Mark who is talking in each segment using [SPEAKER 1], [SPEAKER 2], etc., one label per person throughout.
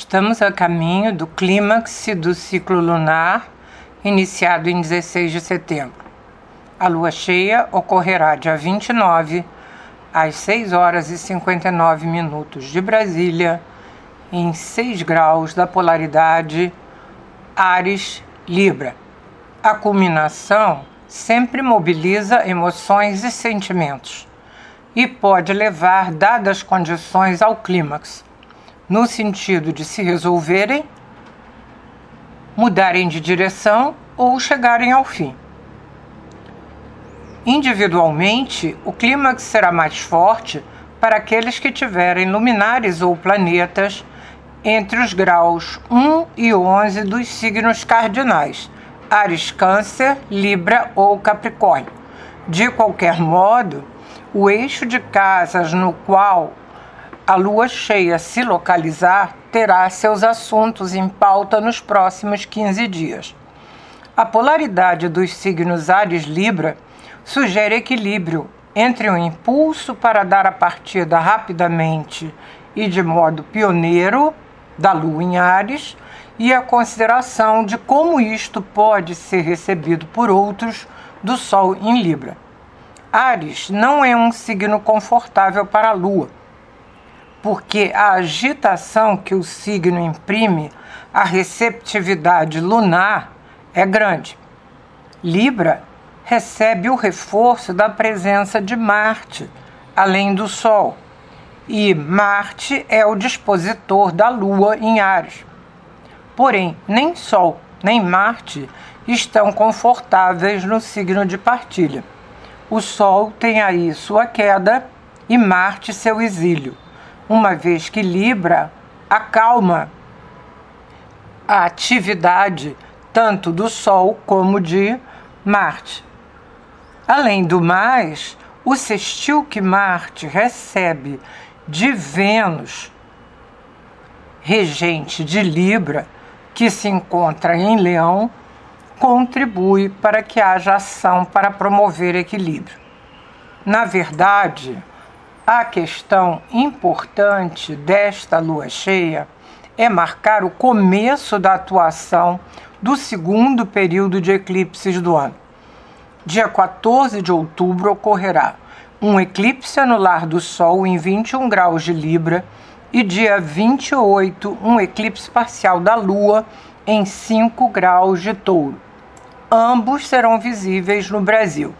[SPEAKER 1] Estamos a caminho do clímax do ciclo lunar, iniciado em 16 de setembro. A lua cheia ocorrerá dia 29, às 6 horas e 59 minutos de Brasília, em 6 graus da polaridade Ares Libra. A culminação sempre mobiliza emoções e sentimentos e pode levar, dadas as condições, ao clímax no sentido de se resolverem, mudarem de direção ou chegarem ao fim. Individualmente, o clímax será mais forte para aqueles que tiverem luminares ou planetas entre os graus 1 e 11 dos signos cardinais, Ares, Câncer, Libra ou Capricórnio. De qualquer modo, o eixo de casas no qual a lua cheia se localizar, terá seus assuntos em pauta nos próximos 15 dias. A polaridade dos signos Ares Libra sugere equilíbrio entre o impulso para dar a partida rapidamente e de modo pioneiro da lua em Ares e a consideração de como isto pode ser recebido por outros do Sol em Libra. Ares não é um signo confortável para a lua porque a agitação que o signo imprime à receptividade lunar é grande. Libra recebe o reforço da presença de Marte, além do Sol, e Marte é o dispositor da Lua em Ares. Porém, nem Sol nem Marte estão confortáveis no signo de partilha. O Sol tem aí sua queda e Marte seu exílio uma vez que Libra acalma a atividade tanto do Sol como de Marte. Além do mais, o sextil que Marte recebe de Vênus, regente de Libra, que se encontra em Leão, contribui para que haja ação para promover equilíbrio. Na verdade, a questão importante desta lua cheia é marcar o começo da atuação do segundo período de eclipses do ano. Dia 14 de outubro ocorrerá um eclipse anular do Sol em 21 graus de Libra e dia 28 um eclipse parcial da Lua em 5 graus de Touro. Ambos serão visíveis no Brasil.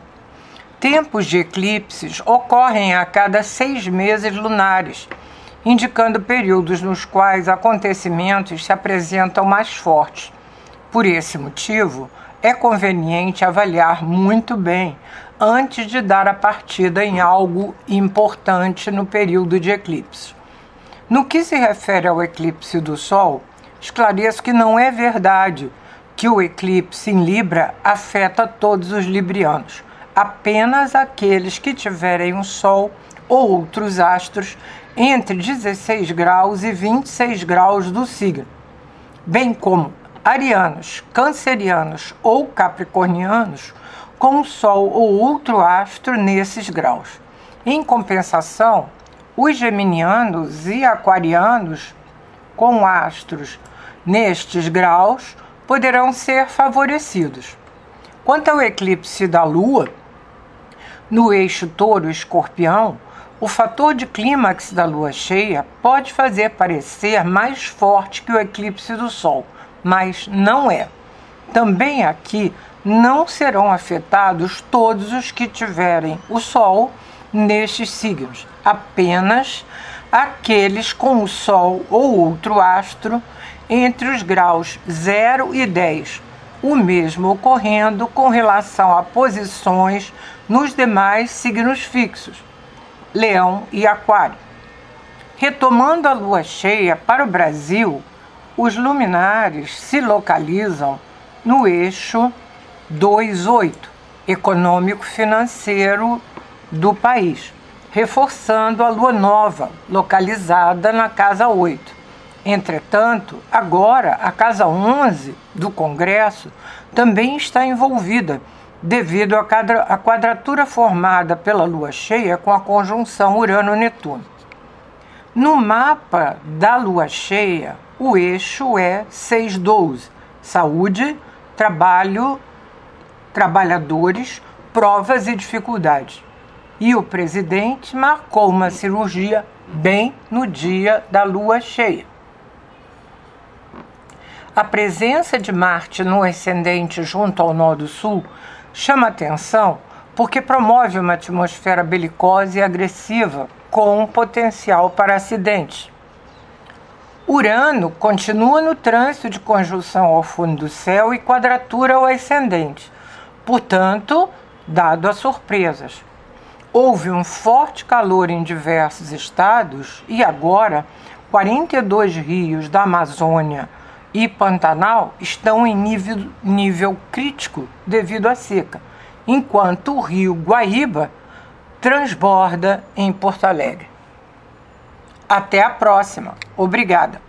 [SPEAKER 1] Tempos de eclipses ocorrem a cada seis meses lunares, indicando períodos nos quais acontecimentos se apresentam mais fortes. Por esse motivo, é conveniente avaliar muito bem antes de dar a partida em algo importante no período de eclipse. No que se refere ao eclipse do Sol, esclareço que não é verdade que o eclipse em Libra afeta todos os librianos apenas aqueles que tiverem um Sol ou outros astros entre 16 graus e 26 graus do signo, bem como arianos, cancerianos ou capricornianos com Sol ou outro astro nesses graus. Em compensação, os geminianos e aquarianos com astros nestes graus poderão ser favorecidos. Quanto ao eclipse da Lua, no eixo touro-escorpião, o fator de clímax da lua cheia pode fazer parecer mais forte que o eclipse do Sol, mas não é. Também aqui não serão afetados todos os que tiverem o Sol nestes signos, apenas aqueles com o Sol ou outro astro entre os graus 0 e 10, o mesmo ocorrendo com relação a posições nos demais signos fixos, Leão e Aquário. Retomando a lua cheia para o Brasil, os luminares se localizam no eixo 28, econômico-financeiro do país, reforçando a lua nova, localizada na casa 8. Entretanto, agora a casa 11 do Congresso também está envolvida devido à quadratura formada pela lua cheia com a conjunção Urano-Netuno. No mapa da lua cheia, o eixo é 612: saúde, trabalho, trabalhadores, provas e dificuldades. E o presidente marcou uma cirurgia bem no dia da lua cheia. A presença de Marte no ascendente junto ao Nó do Sul chama atenção porque promove uma atmosfera belicosa e agressiva com um potencial para acidentes. Urano continua no trânsito de conjunção ao fundo do céu e quadratura ao ascendente, portanto, dado a surpresas. Houve um forte calor em diversos estados e agora 42 rios da Amazônia e Pantanal estão em nível, nível crítico devido à seca, enquanto o rio Guaíba transborda em Porto Alegre. Até a próxima. Obrigada.